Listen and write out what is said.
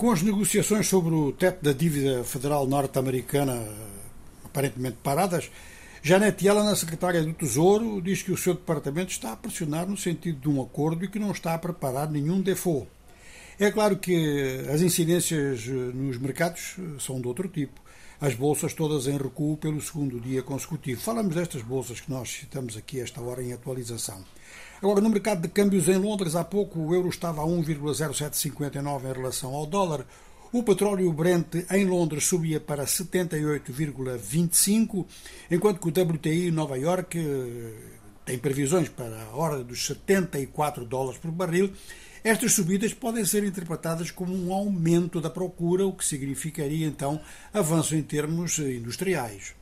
Com as negociações sobre o teto da dívida federal norte-americana aparentemente paradas, Janet Yellen, a secretária do Tesouro, diz que o seu departamento está a pressionar no sentido de um acordo e que não está a preparar nenhum default. É claro que as incidências nos mercados são de outro tipo. As bolsas todas em recuo pelo segundo dia consecutivo. Falamos destas bolsas que nós citamos aqui esta hora em atualização. Agora, no mercado de câmbios em Londres, há pouco o euro estava a 1,0759 em relação ao dólar. O petróleo Brent em Londres subia para 78,25, enquanto que o WTI em Nova York eh, tem previsões para a hora dos 74 dólares por barril. Estas subidas podem ser interpretadas como um aumento da procura, o que significaria então avanço em termos industriais.